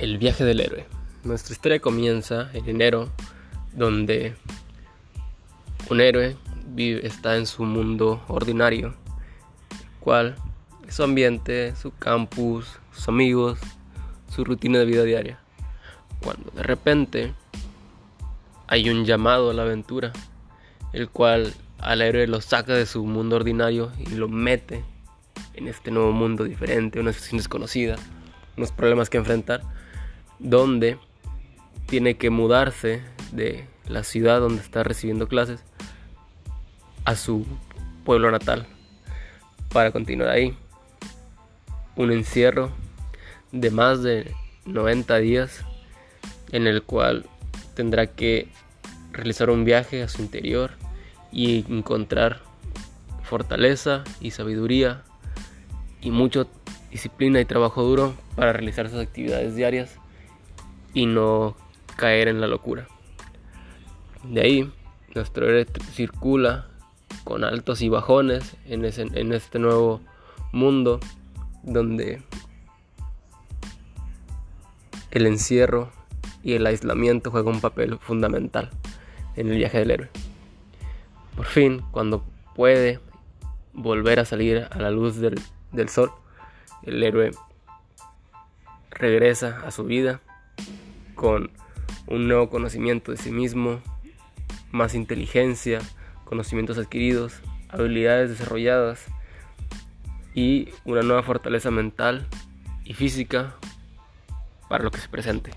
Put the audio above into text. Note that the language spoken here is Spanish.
El viaje del héroe. Nuestra historia comienza en enero, donde un héroe vive, está en su mundo ordinario, cual su ambiente, su campus, sus amigos, su rutina de vida diaria. Cuando de repente hay un llamado a la aventura, el cual al héroe lo saca de su mundo ordinario y lo mete en este nuevo mundo diferente, una situación desconocida, unos problemas que enfrentar donde tiene que mudarse de la ciudad donde está recibiendo clases a su pueblo natal para continuar ahí. Un encierro de más de 90 días en el cual tendrá que realizar un viaje a su interior y encontrar fortaleza y sabiduría y mucha disciplina y trabajo duro para realizar sus actividades diarias y no caer en la locura. De ahí, nuestro héroe circula con altos y bajones en, en este nuevo mundo donde el encierro y el aislamiento juegan un papel fundamental en el viaje del héroe. Por fin, cuando puede volver a salir a la luz del, del sol, el héroe regresa a su vida con un nuevo conocimiento de sí mismo, más inteligencia, conocimientos adquiridos, habilidades desarrolladas y una nueva fortaleza mental y física para lo que se presente.